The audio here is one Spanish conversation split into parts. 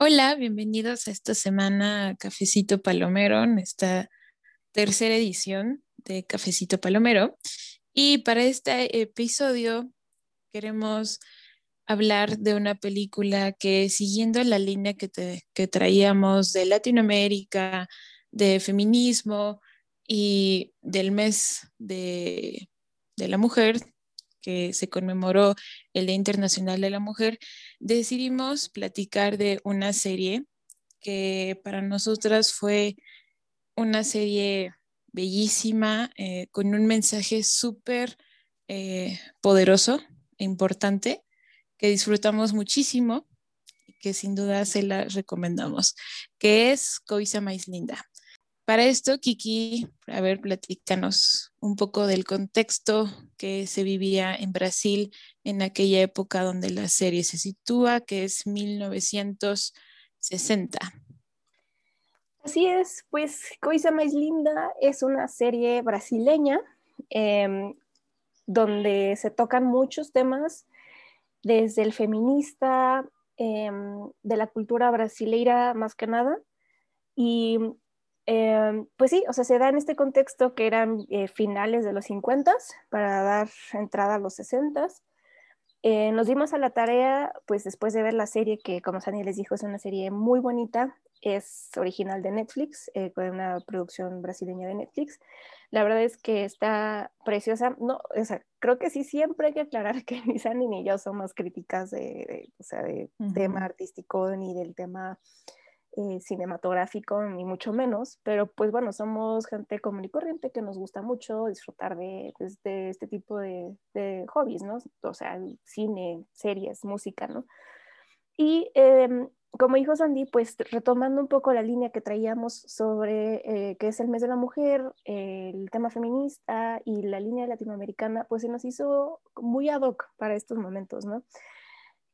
Hola, bienvenidos a esta semana Cafecito Palomero, en esta tercera edición de Cafecito Palomero. Y para este episodio queremos hablar de una película que siguiendo la línea que, que traíamos de Latinoamérica, de feminismo y del mes de, de la mujer, que se conmemoró el Día Internacional de la Mujer, decidimos platicar de una serie que para nosotras fue una serie bellísima, eh, con un mensaje súper eh, poderoso e importante que disfrutamos muchísimo y que sin duda se la recomendamos, que es Coisa Más Linda. Para esto, Kiki, a ver, platícanos un poco del contexto que se vivía en Brasil en aquella época donde la serie se sitúa, que es 1960. Así es, pues Coisa Más Linda es una serie brasileña em, donde se tocan muchos temas, desde el feminista, em, de la cultura brasileira más que nada, y em, pues sí, o sea, se da en este contexto que eran eh, finales de los 50 para dar entrada a los 60 eh, nos dimos a la tarea, pues después de ver la serie, que como Sani les dijo, es una serie muy bonita, es original de Netflix, eh, con una producción brasileña de Netflix. La verdad es que está preciosa. No, o sea, creo que sí siempre hay que aclarar que ni Sani ni yo somos críticas de, o sea, de tema artístico ni del tema eh, cinematográfico, ni mucho menos, pero pues bueno, somos gente común y corriente que nos gusta mucho disfrutar de, pues, este tipo de, hobbies, ¿no? O sea, cine, series, música, ¿no? Y eh, como dijo Sandy, pues retomando un poco la línea que traíamos sobre eh, qué es el mes de la mujer, el tema feminista y la línea latinoamericana, pues se nos hizo muy ad hoc para estos momentos, ¿no?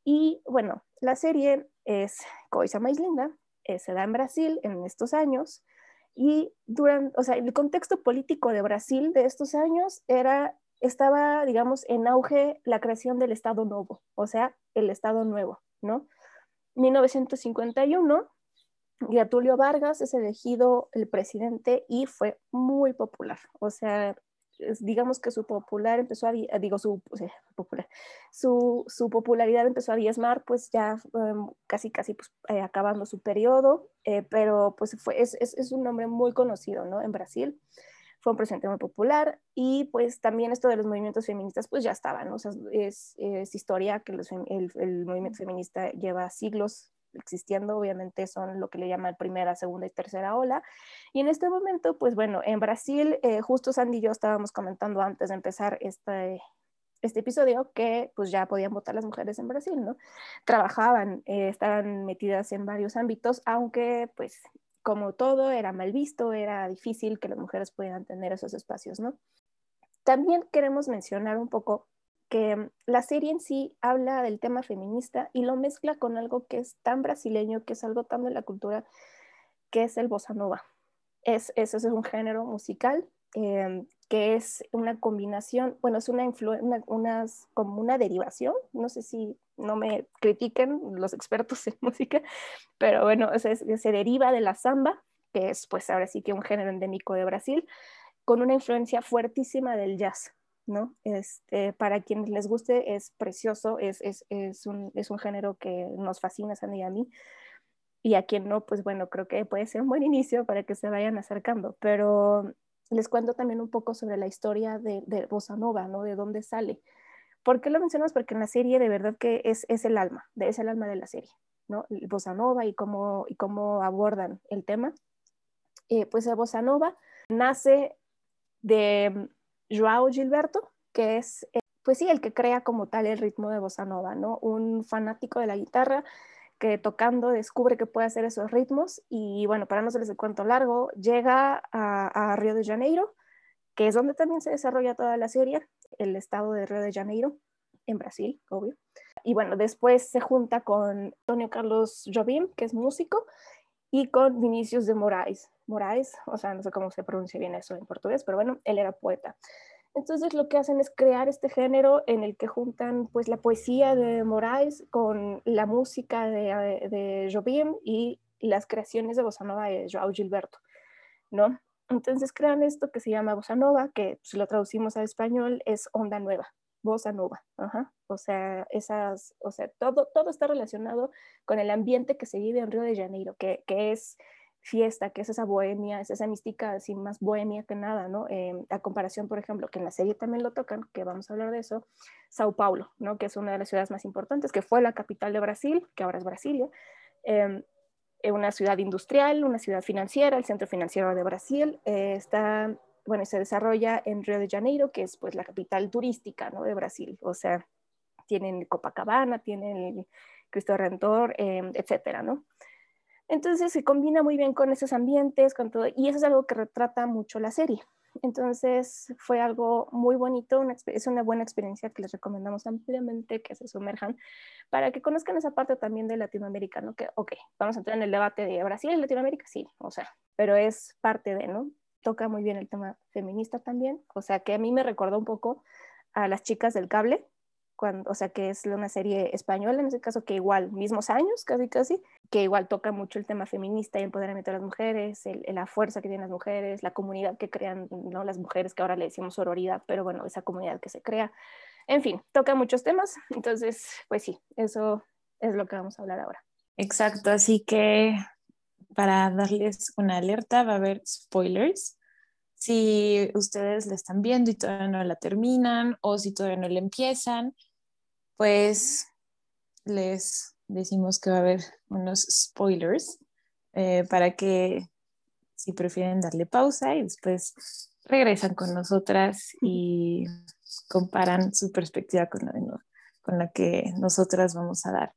Y bueno, la serie es Coisa Más Linda, eh, se da en Brasil en estos años y durante, o sea, el contexto político de Brasil de estos años era, estaba, digamos, en auge la creación del Estado Nuevo, o sea, el Estado Nuevo, ¿no? 1951, Getúlio Vargas es elegido el presidente y fue muy popular, o sea, digamos que su popular empezó a, digo, su, popular, su, su, popularidad empezó a diezmar, pues ya em, casi, casi pues, eh, acabando su periodo, eh, pero pues fue, es, es, un nombre muy conocido, ¿no? En Brasil, fue un presidente muy popular y pues también esto de los movimientos feministas pues ya estaban, ¿no? Es, es historia que los, el, el movimiento feminista lleva siglos existiendo, obviamente son lo que le llaman primera, segunda y tercera ola. Y en este momento, pues bueno, en Brasil, eh, justo Sandy y yo estábamos comentando antes de empezar este, este episodio que pues ya podían votar las mujeres en Brasil, ¿no? Trabajaban, eh, estaban metidas en varios ámbitos, aunque pues como todo era mal visto, era difícil que las mujeres pudieran tener esos espacios, ¿no? También queremos mencionar un poco que la serie en sí habla del tema feminista y lo mezcla con algo que es tan brasileño, que es algo tan de la cultura, que es el bossa nova. Es, eso es un género musical em, que es una combinación, bueno, es una, una, como una derivación, no sé si no me critiquen los expertos en música, pero bueno, se, se deriva de la samba, que es pues ahora sí que un género endémico de Brasil, con una influencia fuertísima del jazz. ¿No? Este, para quienes les guste es precioso, es, es, es, un, es un género que nos fascina Sandy y a mí. Y a quien no, pues bueno, creo que puede ser un buen inicio para que se vayan acercando. Pero les cuento también un poco sobre la historia de, de Bossa Nova, ¿no? De dónde sale. ¿Por qué lo mencionas? Porque en la serie de verdad que es, es el alma, es el alma de la serie, ¿no? Bossa Nova y cómo, y cómo abordan el tema. Eh, pues Bossa Nova nace de Joao Gilberto, que es, eh, pues sí, el que crea como tal el ritmo de bossa nova, ¿no? Un fanático de la guitarra que tocando descubre que puede hacer esos ritmos y bueno, para no el cuento largo, llega a, a Río de Janeiro, que es donde también se desarrolla toda la serie, el estado de Río de Janeiro, en Brasil, obvio. Y bueno, después se junta con Antonio Carlos Jobim, que es músico, y con Vinicius de Moraes. Moraes, o sea, no sé cómo se pronuncia bien eso en portugués, pero bueno, él era poeta. Entonces lo que hacen es crear este género en el que juntan pues la poesía de Moraes con la música de, de Jobim y las creaciones de bossa nova de Joao Gilberto, ¿no? Entonces crean esto que se llama bossa nova, que si lo traducimos al español es onda nueva, bossa nova, Ajá. o sea, esas, o sea, todo, todo está relacionado con el ambiente que se vive en Río de Janeiro, que, que es fiesta, que es esa bohemia, es esa mística así más bohemia que nada, ¿no? Eh, a comparación, por ejemplo, que en la serie también lo tocan, que vamos a hablar de eso, Sao Paulo, ¿no? Que es una de las ciudades más importantes, que fue la capital de Brasil, que ahora es Brasilia, eh, una ciudad industrial, una ciudad financiera, el centro financiero de Brasil, eh, está, bueno, se desarrolla en Río de Janeiro, que es pues la capital turística, ¿no? De Brasil, o sea, tienen Copacabana, tienen Cristo Redentor, eh, etcétera, ¿no? Entonces se combina muy bien con esos ambientes, con todo, y eso es algo que retrata mucho la serie. Entonces fue algo muy bonito, es una buena experiencia que les recomendamos ampliamente que se sumerjan para que conozcan esa parte también de Latinoamérica, ¿no? Que, ok, vamos a entrar en el debate de Brasil y Latinoamérica, sí, o sea, pero es parte de, ¿no? Toca muy bien el tema feminista también, o sea, que a mí me recordó un poco a las chicas del cable, cuando, o sea, que es una serie española en ese caso, que igual, mismos años, casi casi, que igual toca mucho el tema feminista y empoderamiento de las mujeres, la fuerza que tienen las mujeres, la comunidad que crean, ¿no? Las mujeres que ahora le decimos sororidad, pero bueno, esa comunidad que se crea. En fin, toca muchos temas, entonces, pues sí, eso es lo que vamos a hablar ahora. Exacto, así que para darles una alerta va a haber spoilers. Si ustedes la están viendo y todavía no la terminan o si todavía no la empiezan, pues les decimos que va a haber unos spoilers eh, para que si prefieren darle pausa y después regresan con nosotras y comparan su perspectiva con la, con la que nosotras vamos a dar.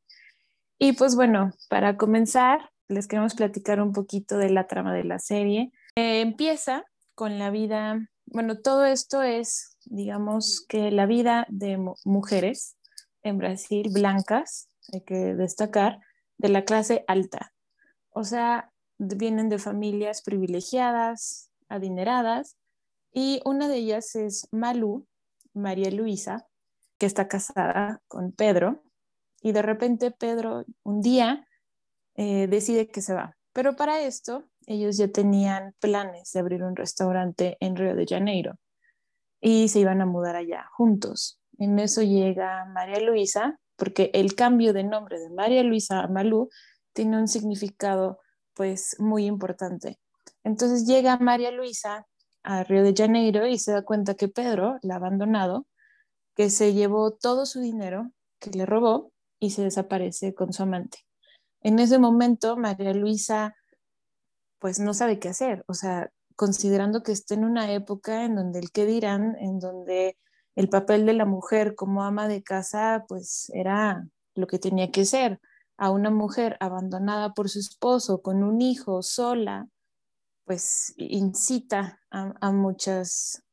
Y pues bueno, para comenzar, les queremos platicar un poquito de la trama de la serie. Eh, empieza con la vida, bueno, todo esto es, digamos, que la vida de mujeres en Brasil blancas, hay que destacar, de la clase alta. O sea, vienen de familias privilegiadas, adineradas, y una de ellas es Malú, María Luisa, que está casada con Pedro, y de repente Pedro un día eh, decide que se va. Pero para esto, ellos ya tenían planes de abrir un restaurante en Río de Janeiro y se iban a mudar allá juntos. En eso llega María Luisa, porque el cambio de nombre de María Luisa a Malú tiene un significado pues muy importante. Entonces llega María Luisa a Río de Janeiro y se da cuenta que Pedro la ha abandonado, que se llevó todo su dinero, que le robó y se desaparece con su amante. En ese momento María Luisa pues no sabe qué hacer, o sea, considerando que está en una época en donde el qué dirán, en donde el papel de la mujer como ama de casa pues era lo que tenía que ser. A una mujer abandonada por su esposo, con un hijo, sola, pues incita a, muchas,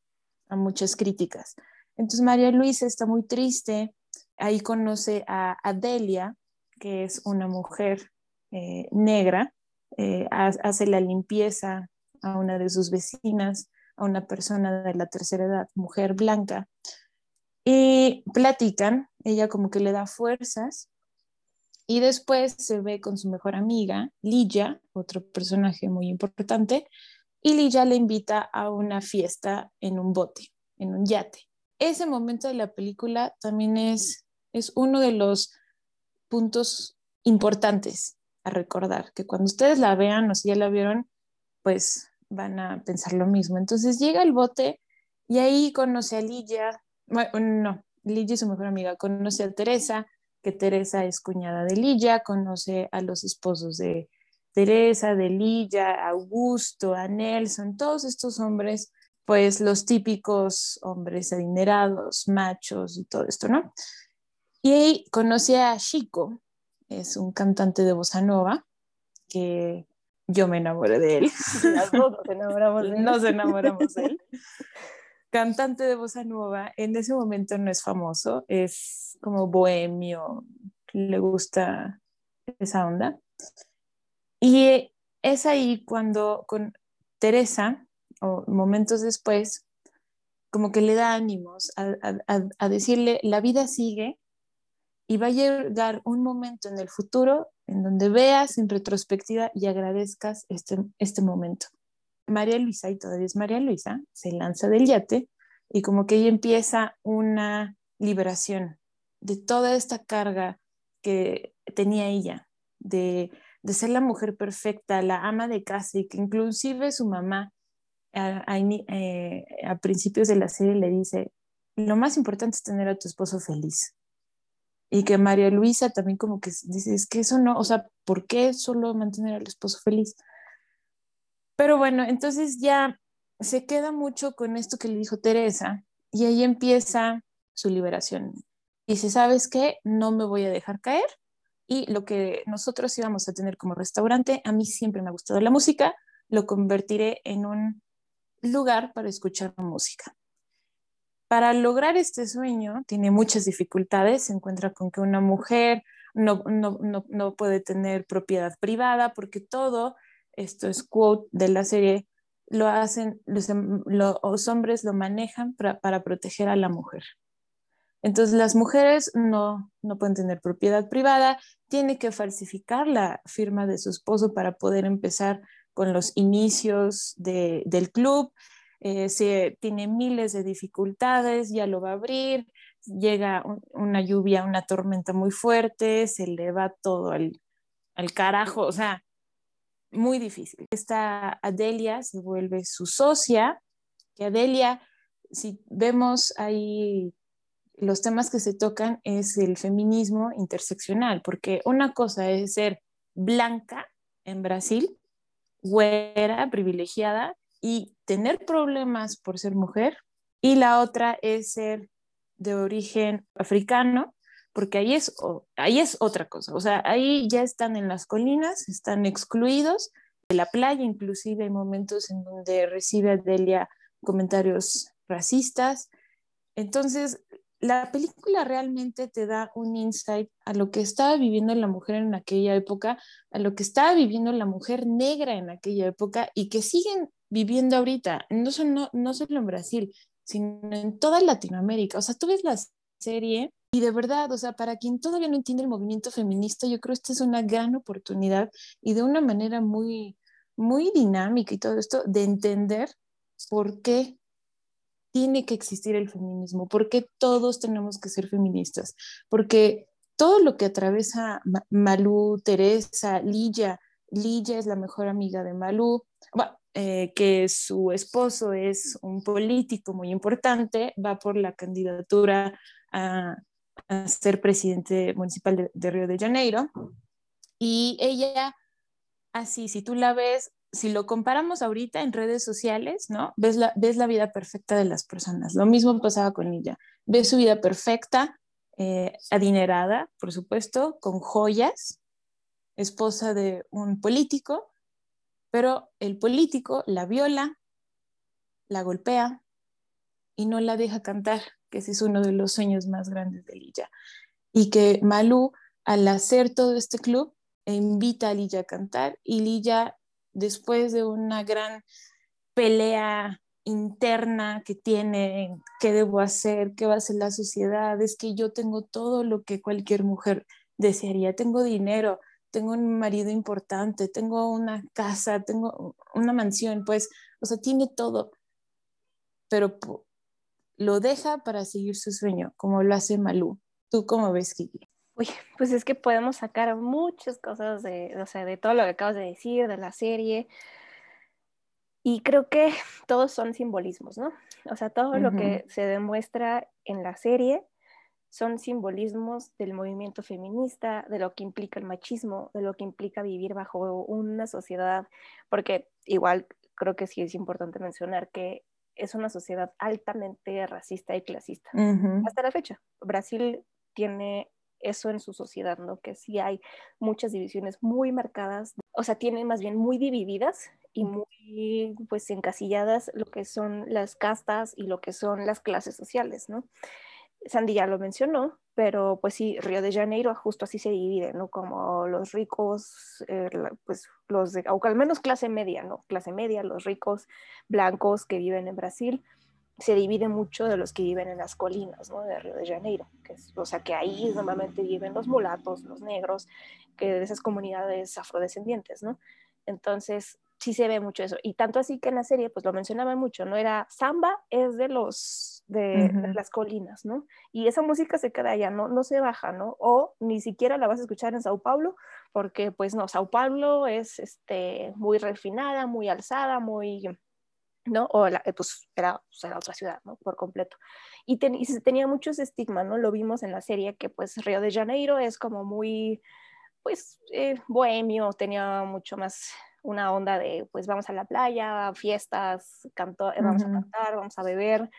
a muchas críticas. Entonces María Luisa está muy triste, ahí conoce a Adelia, que es una mujer eh, negra, eh, hace la limpieza a una de sus vecinas, a una persona de la tercera edad, mujer blanca, y platican, ella como que le da fuerzas, y después se ve con su mejor amiga, Lilla, otro personaje muy importante, y Lilla le invita a una fiesta en un bote, en un yate. Ese momento de la película también es, es uno de los puntos importantes a recordar, que cuando ustedes la vean o si ya la vieron, pues van a pensar lo mismo. Entonces llega el bote y ahí conoce a Lilla, bueno, no, Lilla es su mejor amiga, conoce a Teresa, que Teresa es cuñada de Lilla, conoce a los esposos de Teresa, de Lilla, Augusto, a Nelson, todos estos hombres pues los típicos hombres adinerados, machos y todo esto, ¿no? Y ahí conocí a Chico, es un cantante de bossa nova, que yo me enamoré de él. Las dos nos enamoramos de él. Nos enamoramos de él. Cantante de bossa nova, en ese momento no es famoso, es como bohemio, le gusta esa onda. Y es ahí cuando con Teresa, o momentos después, como que le da ánimos a, a decirle, la vida sigue y va a llegar un momento en el futuro en donde veas en retrospectiva y agradezcas este, este momento. María Luisa, y todavía es María Luisa, se lanza del yate y como que ella empieza una liberación de toda esta carga que tenía ella, de, de ser la mujer perfecta, la ama de casa y que inclusive su mamá a, eh, a principios de la serie le dice, lo más importante es tener a tu esposo feliz y que María Luisa también como que dice, es que eso no, o sea, ¿por qué solo mantener al esposo feliz? Pero bueno, entonces ya se queda mucho con esto que le dijo Teresa y ahí empieza su liberación. Dice, ¿sabes qué? No me voy a dejar caer y lo que nosotros íbamos a tener como restaurante, a mí siempre me ha gustado la música, lo convertiré en un lugar para escuchar música. Para lograr este sueño tiene muchas dificultades, se encuentra con que una mujer no, no, no, no puede tener propiedad privada porque todo, esto es quote de la serie, lo hacen, los, hombres lo manejan para, para, proteger a la mujer. Entonces las mujeres no, no pueden tener propiedad privada, tiene que falsificar la firma de su esposo para poder empezar con los inicios de, del club eh, se tiene miles de dificultades, ya lo va a abrir, llega una lluvia, una tormenta muy fuerte, se le va todo al, al carajo, o sea, muy difícil. Esta Adelia se vuelve su socia, que Adelia, si vemos ahí los temas que se tocan, es el feminismo interseccional, porque una cosa es ser blanca en Brasil, güera, privilegiada, y tener problemas por ser mujer y la otra es ser de origen africano, porque ahí es, ahí es otra cosa, o sea, ahí ya están en las colinas, están excluidos de la playa, inclusive hay momentos en donde recibe Adelia comentarios racistas. Entonces, la película realmente te da un insight a lo que estaba viviendo la mujer en aquella época, a lo que estaba viviendo la mujer negra en aquella época y que siguen viviendo ahorita, no, son, no, solo en Brasil, sino en toda Latinoamérica. O sea, tú ves la serie y de verdad, o sea, para quien todavía no entiende el movimiento feminista, yo creo que esta es una gran oportunidad y de una manera muy, muy dinámica y todo esto, de entender por qué tiene que existir el feminismo, por qué todos tenemos que ser feministas, porque todo lo que atraviesa Malú, Teresa, Lilla, Lilla es la mejor amiga de Malú, eh, que su esposo es un político muy importante, va por la candidatura a, ser presidente municipal de, Río de Janeiro. Y ella, así, si tú la ves, si lo comparamos ahorita en redes sociales, ¿no? Ves la, ves la vida perfecta de las personas. Lo mismo pasaba con ella. Ves su vida perfecta, eh, adinerada, por supuesto, con joyas, esposa de un político, pero el político la viola, la golpea y no la deja cantar, que ese es uno de los sueños más grandes de Lilla. Y que Malú, al hacer todo este club, invita a Lilla a cantar y Lilla, después de una gran pelea interna que tiene, qué debo hacer, qué va a hacer la sociedad, es que yo tengo todo lo que cualquier mujer desearía, tengo dinero, tengo un marido importante, tengo una casa, tengo una mansión, pues, o sea, tiene todo, pero lo deja para seguir su sueño, como lo hace Malú. ¿Tú cómo ves, Kiki? Uy, pues es que podemos sacar muchas cosas de, o sea, de todo lo que acabas de decir, de la serie. Y creo que todos son simbolismos, ¿no? O sea, todo lo que se demuestra en la serie son simbolismos del movimiento feminista, de lo que implica el machismo, de lo que implica vivir bajo una sociedad, porque igual creo que sí es importante mencionar que es una sociedad altamente racista y clasista. Hasta la fecha, Brasil tiene eso en su sociedad, ¿no? Que sí hay muchas divisiones muy marcadas, o sea, tiene más bien muy divididas y muy pues encasilladas lo que son las castas y lo que son las clases sociales, ¿no? Sandy ya lo mencionó, pero pues sí, Río de Janeiro justo así se divide, ¿no? Como los ricos, eh, pues los de, o al menos clase media, ¿no? Clase media, los ricos blancos que viven en Brasil, se divide mucho de los que viven en las colinas, ¿no? De Río de Janeiro, que es, o sea que ahí normalmente viven los mulatos, los negros, que de esas comunidades afrodescendientes, ¿no? Entonces, sí se ve mucho eso. Y tanto así que en la serie, pues lo mencionaban mucho, ¿no? Era samba es de los, de, las colinas, ¿no? Y esa música se queda allá, ¿no? No se baja, ¿no? O ni siquiera la vas a escuchar en Sao Paulo, porque pues no, Sao Paulo es este, muy refinada, muy alzada, muy, ¿no? O la, pues era, pues, era, otra ciudad, ¿no? Por completo. Y, y se tenía mucho ese estigma, ¿no? Lo vimos en la serie que pues Río de Janeiro es como muy, pues, eh, bohemio, tenía mucho más una onda de, pues vamos a la playa, fiestas, canto, eh, vamos a cantar, vamos a beber,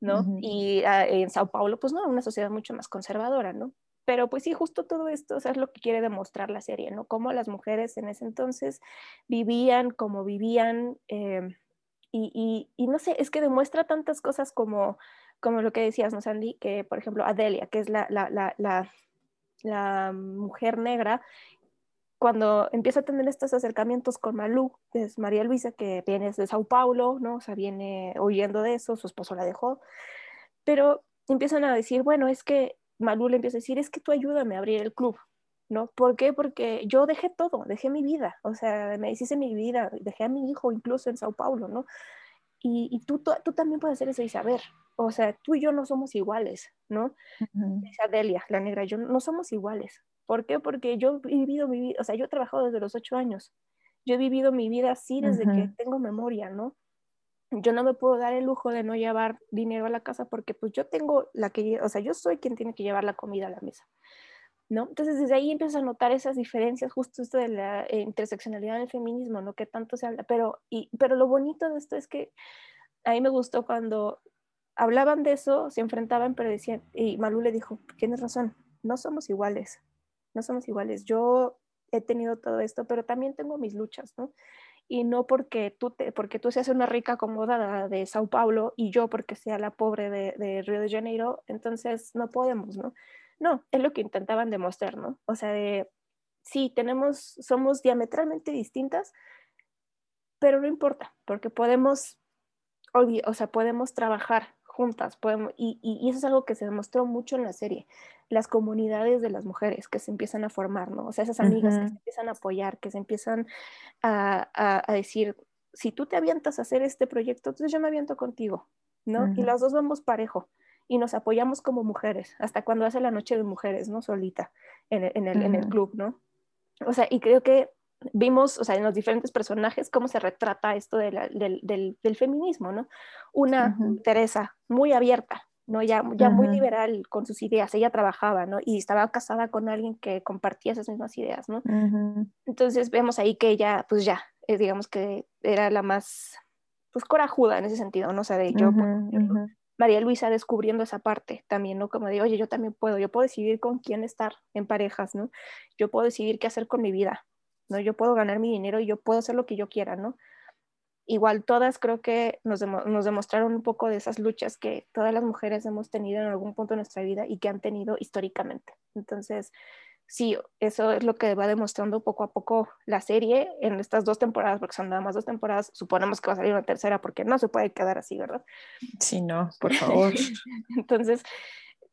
¿no? Y ah, en Sao Paulo, pues no, una sociedad mucho más conservadora, ¿no? Pero pues sí, justo todo esto o sea, es lo que quiere demostrar la serie, ¿no? Cómo las mujeres en ese entonces vivían, cómo vivían, em, y, y, no sé, es que demuestra tantas cosas como, como lo que decías, ¿no, Sandy? Que, por ejemplo, Adelia, que es la, la, la, la la mujer negra cuando empieza a tener estos acercamientos con Malú, que es María Luisa, que viene de Sao Paulo, ¿no? O sea, viene huyendo de eso, su esposo la dejó, pero empiezan a decir, bueno, es que Malú le empieza a decir, es que tú ayúdame a abrir el club, ¿no? ¿Por qué? Porque yo dejé todo, dejé mi vida, o sea, me hiciste mi vida, dejé a mi hijo incluso en Sao Paulo, ¿no? Y, y tú, tú, también puedes hacer eso y saber, o sea, tú y yo no somos iguales, ¿no? Dice Adelia, la negra, yo no somos iguales, ¿Por qué? Porque yo he vivido mi vida, o sea, yo he trabajado desde los ocho años. Yo he vivido mi vida así desde que tengo memoria, ¿no? Yo no me puedo dar el lujo de no llevar dinero a la casa porque pues yo tengo la que, o sea, yo soy quien tiene que llevar la comida a la mesa, ¿no? Entonces desde ahí empiezas a notar esas diferencias, justo esto de la eh, interseccionalidad del feminismo, ¿no? Que tanto se habla, pero, y, pero lo bonito de esto es que a mí me gustó cuando hablaban de eso, se enfrentaban, pero decían, y Malú le dijo, tienes razón, no somos iguales, no somos iguales. Yo he tenido todo esto, pero también tengo mis luchas, ¿no? Y no porque tú, te, porque tú seas una rica acomodada de Sao Paulo y yo porque sea la pobre de, de Río de Janeiro, entonces no podemos, ¿no? No, es lo que intentaban demostrar, ¿no? O sea, de, sí, tenemos, somos diametralmente distintas, pero no importa, porque podemos, o sea, podemos trabajar juntas, podemos, y, y, eso es algo que se demostró mucho en la serie, las comunidades de las mujeres que se empiezan a formar, ¿no? O sea, esas amigas que se empiezan a apoyar, que se empiezan a, a, decir, si tú te avientas a hacer este proyecto, entonces yo me aviento contigo, ¿no? Y las dos vamos parejo y nos apoyamos como mujeres, hasta cuando hace la noche de mujeres, ¿no? Solita, en el, en el, en el club, ¿no? O sea, y creo que vimos, o sea, en los diferentes personajes, cómo se retrata esto del, del, feminismo, ¿no? Una, Teresa, muy abierta, ¿no? Ya, ya muy liberal con sus ideas, ella trabajaba, ¿no? Y estaba casada con alguien que compartía esas mismas ideas, ¿no? Entonces vemos ahí que ella, pues ya, eh, digamos que era la más, pues corajuda en ese sentido, ¿no? O sea, de yo, María Luisa descubriendo esa parte también, ¿no? Como de, oye, yo también puedo, yo puedo decidir con quién estar en parejas, ¿no? Yo puedo decidir qué hacer con mi vida, ¿no? Yo puedo ganar mi dinero y yo puedo hacer lo que yo quiera, ¿no? Igual todas creo que nos, nos demostraron un poco de esas luchas que todas las mujeres hemos tenido en algún punto de nuestra vida y que han tenido históricamente. Entonces, sí, eso es lo que va demostrando poco a poco la serie en estas dos temporadas, porque son nada más dos temporadas, suponemos que va a salir una tercera porque no se puede quedar así, ¿verdad? Sí, no, por favor. Entonces,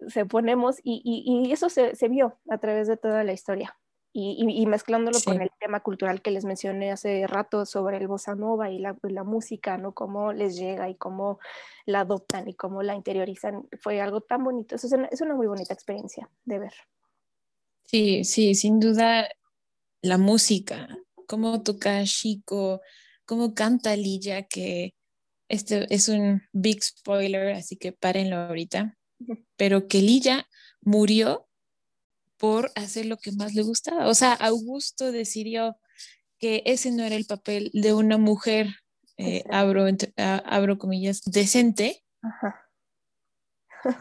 se ponemos y, y, y eso se, se, vio a través de toda la historia y, mezclándolo con el tema cultural que les mencioné hace rato sobre el bossa nova y la, la, música, ¿no? Cómo les llega y cómo la adoptan y cómo la interiorizan, fue algo tan bonito. Eso es una, es una muy bonita experiencia de ver. Sí, sí, sin duda la música, cómo toca Chico, cómo canta Lilla, que este es un big spoiler, así que párenlo ahorita, pero que Lilla murió por hacer lo que más le gustaba. O sea, Augusto decidió que ese no era el papel de una mujer eh, abro, abro comillas, decente,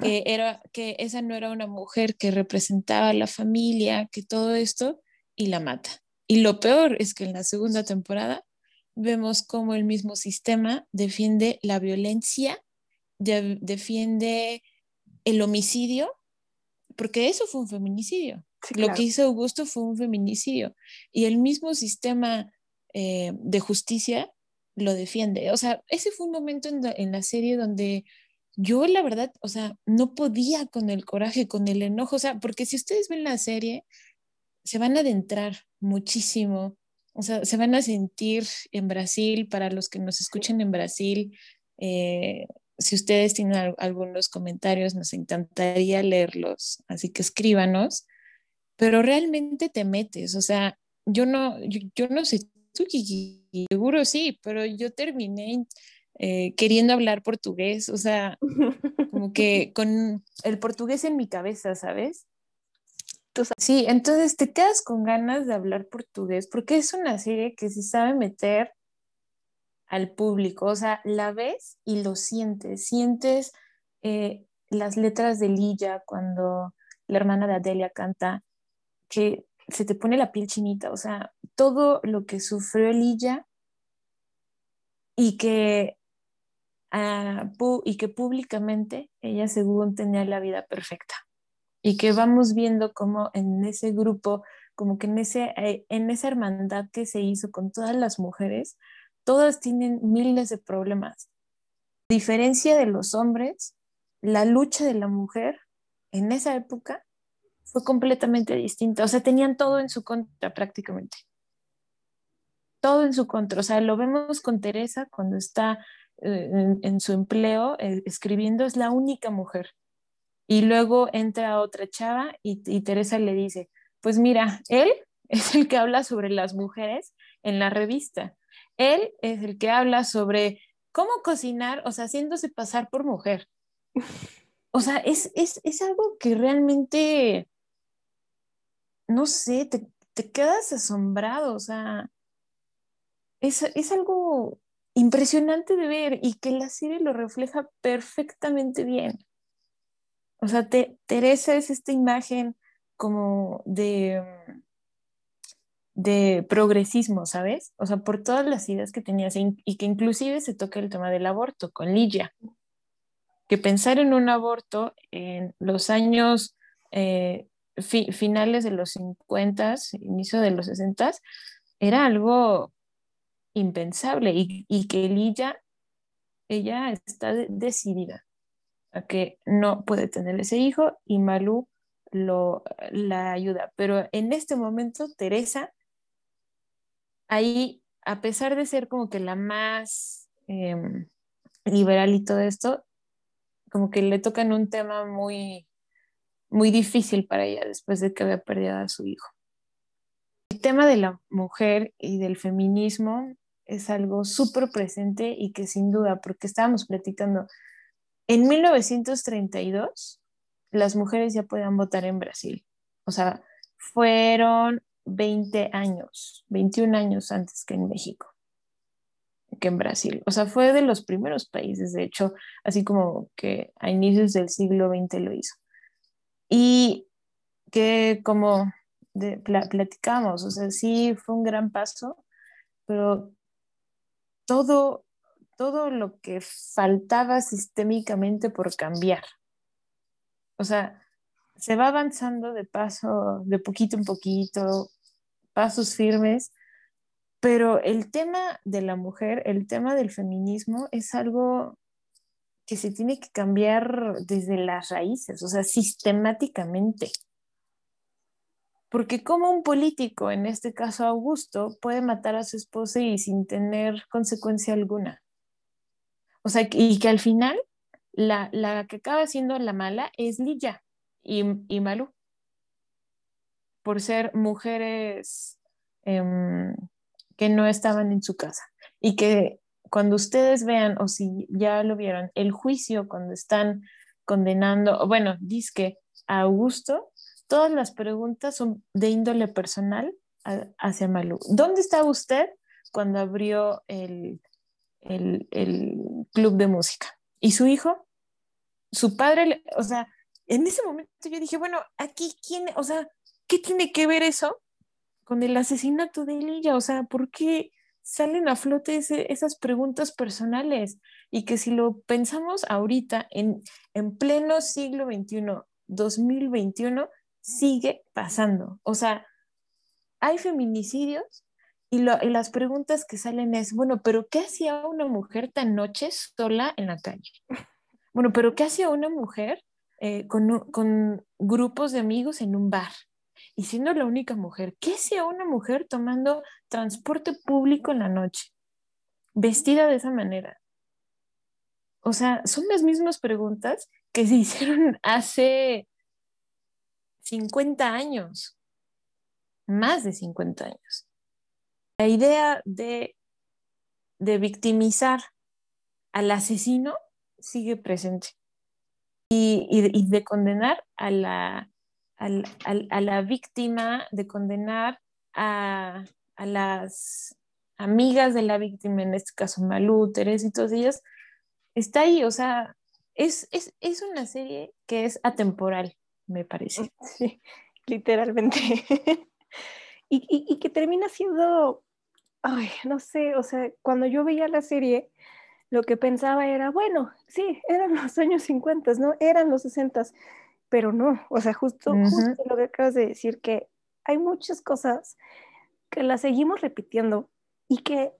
que, era, que esa no era una mujer que representaba a la familia, que todo esto, y la mata. Y lo peor es que en la segunda temporada vemos cómo el mismo sistema defiende la violencia, defiende el homicidio, porque eso fue un feminicidio. Lo que hizo Augusto fue un feminicidio. Y el mismo sistema eh, de justicia lo defiende. O sea, ese fue un momento en la, serie donde yo la verdad, o sea, no podía con el coraje, con el enojo, o sea, porque si ustedes ven la serie, se van a adentrar muchísimo, o sea, se van a sentir en Brasil, para los que nos escuchen en Brasil, eh, si ustedes tienen algunos comentarios, nos encantaría leerlos, así que escríbanos, pero realmente te metes, o sea, yo no, yo, no sé tú, seguro sí, pero yo terminé eh, queriendo hablar portugués, o sea, como que con el portugués en mi cabeza, ¿sabes? Sí, entonces te quedas con ganas de hablar portugués porque es una serie que se sabe meter al público, o sea, la ves y lo sientes, sientes eh, las letras de Lilla cuando la hermana de Adelia canta, que se te pone la piel chinita, o sea, todo lo que sufrió Lilla y que, ah, y que públicamente ella según tenía la vida perfecta. Y que vamos viendo como en ese grupo, como que en, ese, eh, en esa hermandad que se hizo con todas las mujeres, todas tienen miles de problemas. A diferencia de los hombres, la lucha de la mujer en esa época fue completamente distinta. O sea, tenían todo en su contra prácticamente. Todo en su contra. O sea, lo vemos con Teresa cuando está eh, en, su empleo eh, escribiendo, es la única mujer. Y luego entra otra chava y, y Teresa le dice, pues mira, él es el que habla sobre las mujeres en la revista él es el que habla sobre cómo cocinar, o sea, haciéndose pasar por mujer. O sea, es, algo que realmente, no sé, te, quedas asombrado, o sea, es, algo impresionante de ver y que la serie lo refleja perfectamente bien. O sea, Teresa es esta imagen como de de progresismo, ¿sabes? O sea, por todas las ideas que tenías y que inclusive se toca el tema del aborto con Lilla, que pensar en un aborto en los años eh, finales de los 50, inicio de los 60, era algo impensable y, que Lilla, ella está decidida a que no puede tener ese hijo y Malú lo, la ayuda. Pero en este momento, Teresa ahí, a pesar de ser como que la más em, liberal y todo esto, como que le tocan un tema muy, muy difícil para ella después de que había perdido a su hijo. El tema de la mujer y del feminismo es algo súper presente y que sin duda, porque estábamos platicando, en 1932 las mujeres ya podían votar en Brasil. O sea, fueron 20 años, 21 años antes que en México, que en Brasil. O sea, fue de los primeros países, de hecho, así como que a inicios del siglo XX lo hizo. Y que como platicamos, o sea, sí fue un gran paso, pero todo, todo lo que faltaba sistémicamente por cambiar. O sea, se va avanzando de paso, de poquito en poquito, pasos firmes, pero el tema de la mujer, el tema del feminismo es algo que se tiene que cambiar desde las raíces, o sea, sistemáticamente. Porque como un político, en este caso Augusto, puede matar a su esposa y sin tener consecuencia alguna. O sea, y que al final la, la que acaba siendo la mala es Lilla y, y Malú por ser mujeres em, que no estaban en su casa y que cuando ustedes vean o si ya lo vieron, el juicio cuando están condenando, bueno, dice a Augusto, todas las preguntas son de índole personal hacia Malú. ¿Dónde estaba usted cuando abrió el, el, el club de música. Y su hijo, su padre, o sea, en ese momento yo dije, bueno, aquí, ¿quién, o sea, qué tiene que ver eso con el asesinato de Elijah? O sea, ¿por qué salen a flote esas preguntas personales? Y que si lo pensamos ahorita, en, en pleno siglo XXI, 2021, sigue pasando. O sea, hay feminicidios y, las preguntas que salen es, bueno, pero ¿qué hacía una mujer tan noche sola en la calle? Bueno, pero ¿qué hacía una mujer eh, con, con, grupos de amigos en un bar? Y siendo la única mujer, ¿qué hacía una mujer tomando transporte público en la noche? Vestida de esa manera. O sea, son las mismas preguntas que se hicieron hace 50 años, más de 50 años. La idea de, de victimizar al asesino sigue presente y, y, de condenar a la, a, a, la víctima, de condenar a, a, las amigas de la víctima, en este caso Malú, Teresa y todas ellas, está ahí, o sea, es, es, es una serie que es atemporal me parece. Sí, literalmente. y, y, que termina siendo, ay, no sé, o sea, cuando yo veía la serie, lo que pensaba era, bueno, sí, eran los años 50, ¿no? Eran los 60, pero no, o sea, justo, justo lo que acabas de decir, que hay muchas cosas que las seguimos repitiendo y que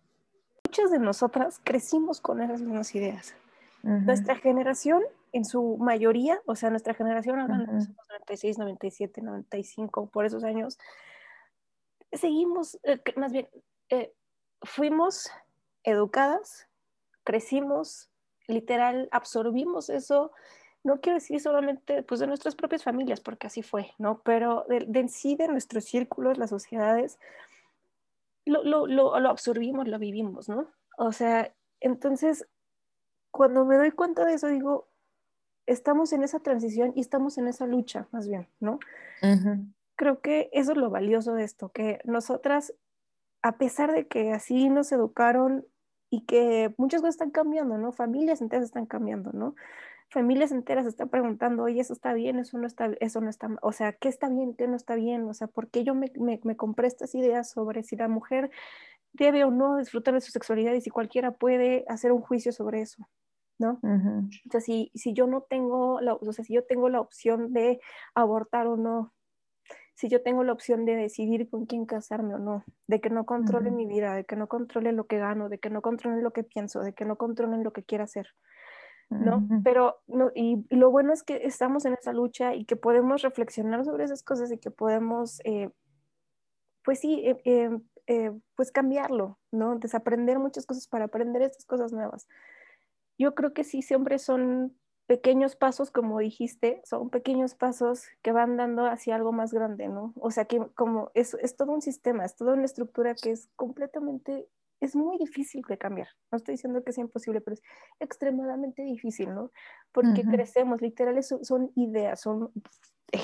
muchas de nosotras crecimos con esas mismas ideas. Nuestra generación en su mayoría, o sea, nuestra generación, hablando de 96, 97, 95, por esos años, seguimos, eh, más bien, eh, fuimos educadas, crecimos, literal, absorbimos eso. No quiero decir solamente pues, de nuestras propias familias, porque así fue, ¿no? Pero de, en sí, de nuestros círculos, las sociedades, lo, lo, lo, lo absorbimos, lo vivimos, ¿no? O sea, entonces, cuando me doy cuenta de eso, digo, estamos en esa transición y estamos en esa lucha, más bien, ¿no? Creo que eso es lo valioso de esto, que nosotras, a pesar de que así nos educaron y que muchas cosas están cambiando, ¿no? Familias enteras están cambiando, ¿no? Familias enteras están preguntando, oye, eso está bien, eso no está, eso no está, o sea, ¿qué está bien, qué no está bien? O sea, ¿por qué yo me, me, me compré estas ideas sobre si la mujer debe o no disfrutar de su sexualidad y si cualquiera puede hacer un juicio sobre eso, ¿no? O sea, si, si, yo no tengo, la, o sea, si yo tengo la opción de abortar o no, si yo tengo la opción de decidir con quién casarme o no, de que no controle mi vida, de que no controle lo que gano, de que no controle lo que pienso, de que no controle lo que quiera hacer, ¿no? Pero, no, y, lo bueno es que estamos en esa lucha y que podemos reflexionar sobre esas cosas y que podemos, eh, pues sí, eh, eh, pues cambiarlo, ¿no? Desaprender muchas cosas para aprender estas cosas nuevas yo creo que sí, siempre son pequeños pasos, como dijiste, son pequeños pasos que van dando hacia algo más grande, ¿no? O sea, que como es, es todo un sistema, es toda una estructura que es completamente, es muy difícil de cambiar. No estoy diciendo que sea imposible, pero es extremadamente difícil, ¿no? Porque crecemos, literal, son, ideas, son,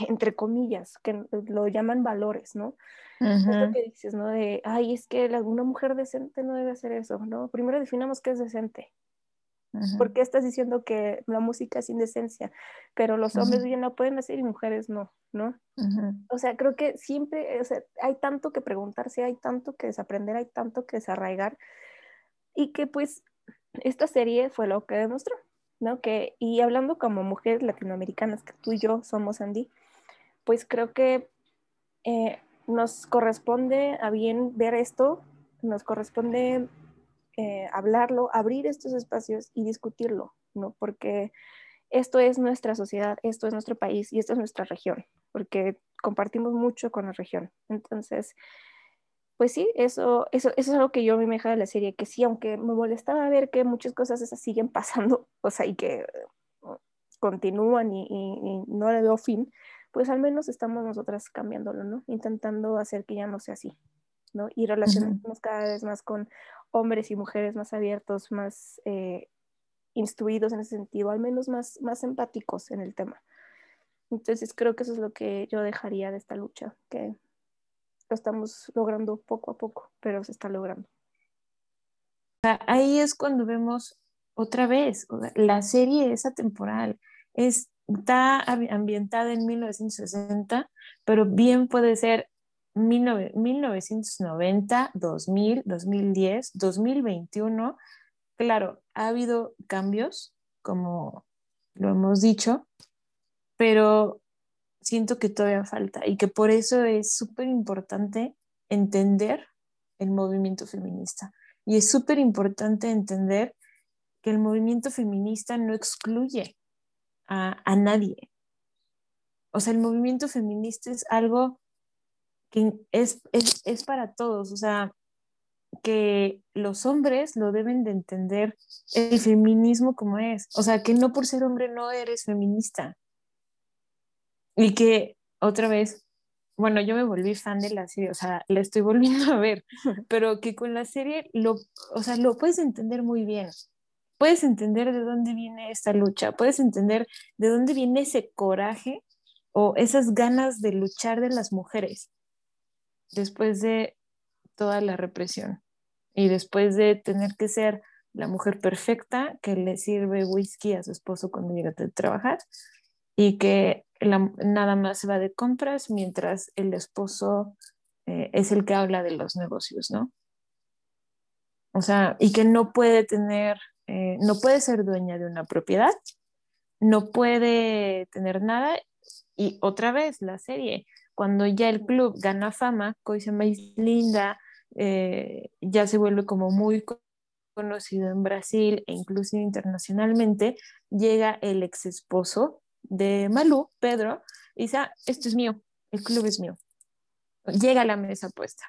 entre comillas, que lo llaman valores, ¿no? Es lo que dices, ¿no? De, ay, es que una mujer decente no debe hacer eso, ¿no? Primero definamos qué es decente, ¿Por qué estás diciendo que la música es indecencia? Pero los hombres bien lo pueden hacer y mujeres no, ¿no? O sea, creo que siempre, o sea, hay tanto que preguntarse, hay tanto que desaprender, hay tanto que desarraigar y que pues esta serie fue lo que demostró, ¿no? Que, y hablando como mujeres latinoamericanas, que tú y yo somos, Andy, pues creo que eh, nos corresponde a bien ver esto, nos corresponde eh, hablarlo, abrir estos espacios y discutirlo, ¿no? Porque esto es nuestra sociedad, esto es nuestro país y esto es nuestra región, porque compartimos mucho con la región. Entonces, pues sí, eso, eso, eso es algo que yo me deja de la serie, que sí, aunque me molestaba ver que muchas cosas esas siguen pasando, o sea, y que uh, continúan y, no le veo fin, pues al menos estamos nosotras cambiándolo, ¿no? Intentando hacer que ya no sea así. ¿No? Y relacionarnos cada vez más con hombres y mujeres más abiertos, más eh, instruidos en ese sentido, al menos más, más empáticos en el tema. Entonces creo que eso es lo que yo dejaría de esta lucha, que lo estamos logrando poco a poco, pero se está logrando. ahí es cuando vemos otra vez, la serie es atemporal, es, está ambientada en 1960, pero bien puede ser 1990, 2000, 2010, 2021. Claro, ha habido cambios, como lo hemos dicho, pero siento que todavía falta y que por eso es súper importante entender el movimiento feminista. Y es súper importante entender que el movimiento feminista no excluye a, a, nadie. O sea, el movimiento feminista es algo que es, es, es para todos. O sea, que los hombres lo deben de entender el feminismo como es. O sea, que no por ser hombre no eres feminista. Y que otra vez, bueno, yo me volví fan de la serie, o sea, la estoy volviendo a ver, pero que con la serie lo, o sea, lo puedes entender muy bien. Puedes entender de dónde viene esta lucha, puedes entender de dónde viene ese coraje o esas ganas de luchar de las mujeres después de toda la represión y después de tener que ser la mujer perfecta que le sirve whisky a su esposo cuando llega a trabajar y que nada más va de compras mientras el esposo eh, es el que habla de los negocios, ¿no? O sea, y que no puede tener, eh, no puede ser dueña de una propiedad, no puede tener nada. Y otra vez la serie, cuando ya el club gana fama, Coisa más linda, eh, ya se vuelve como muy conocido en Brasil e incluso internacionalmente, llega el ex esposo de Malú, Pedro, y dice, ah, esto es mío, el club es mío. Llega a la mesa puesta.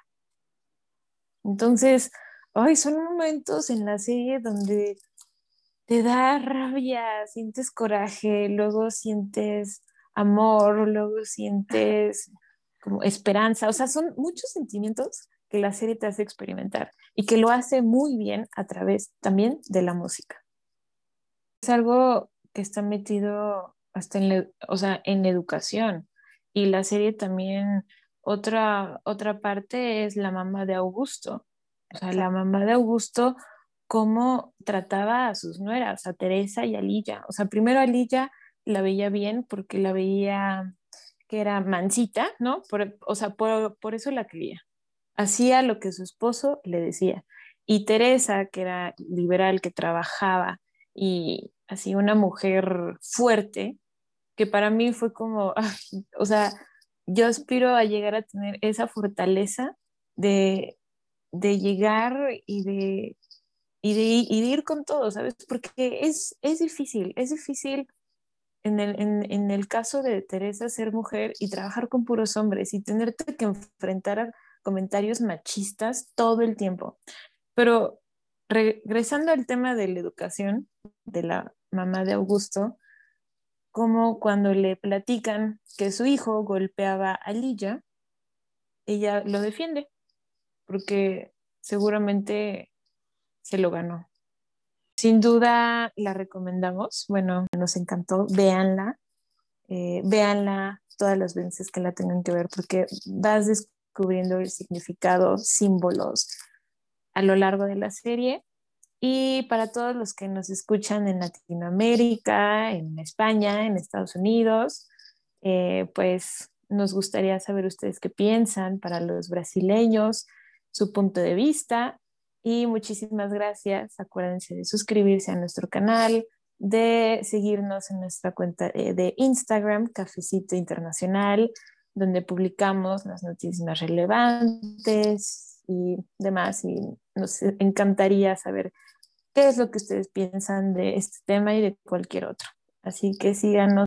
Entonces, ay, son momentos en la serie donde te da rabia, sientes coraje, luego sientes amor, luego sientes como esperanza, o sea, son muchos sentimientos que la serie te hace experimentar y que lo hace muy bien a través también de la música. Es algo que está metido hasta en, o sea, en educación. Y la serie también, otra, otra parte es la mamá de Augusto. O sea, la mamá de Augusto, cómo trataba a sus nueras, a Teresa y a Lilla. O sea, primero a Lilla la veía bien porque la veía que era mansita, ¿no? o sea, por, por eso la quería. Hacía lo que su esposo le decía. Y Teresa, que era liberal, que trabajaba y así una mujer fuerte, que para mí fue como, o sea, yo aspiro a llegar a tener esa fortaleza de, de llegar y de, y de, y de, ir con todo, ¿sabes? Porque es, es difícil, es difícil en el, en, el, caso de Teresa ser mujer y trabajar con puros hombres y tenerte que enfrentar a comentarios machistas todo el tiempo. Pero regresando al tema de la educación de la mamá de Augusto, como cuando le platican que su hijo golpeaba a Lilla, ella lo defiende, porque seguramente se lo ganó. Sin duda la recomendamos, bueno, nos encantó, véanla, eh, véanla todas las veces que la tengan que ver, porque vas descubriendo el significado, símbolos a lo largo de la serie y para todos los que nos escuchan en Latinoamérica, en España, en Estados Unidos, eh, pues nos gustaría saber ustedes qué piensan para los brasileños, su punto de vista. Y muchísimas gracias. Acuérdense de suscribirse a nuestro canal, de seguirnos en nuestra cuenta eh, de Instagram, Cafecito Internacional, donde publicamos las noticias más relevantes y demás. Y nos encantaría saber qué es lo que ustedes piensan de este tema y de cualquier otro. Así que síganos.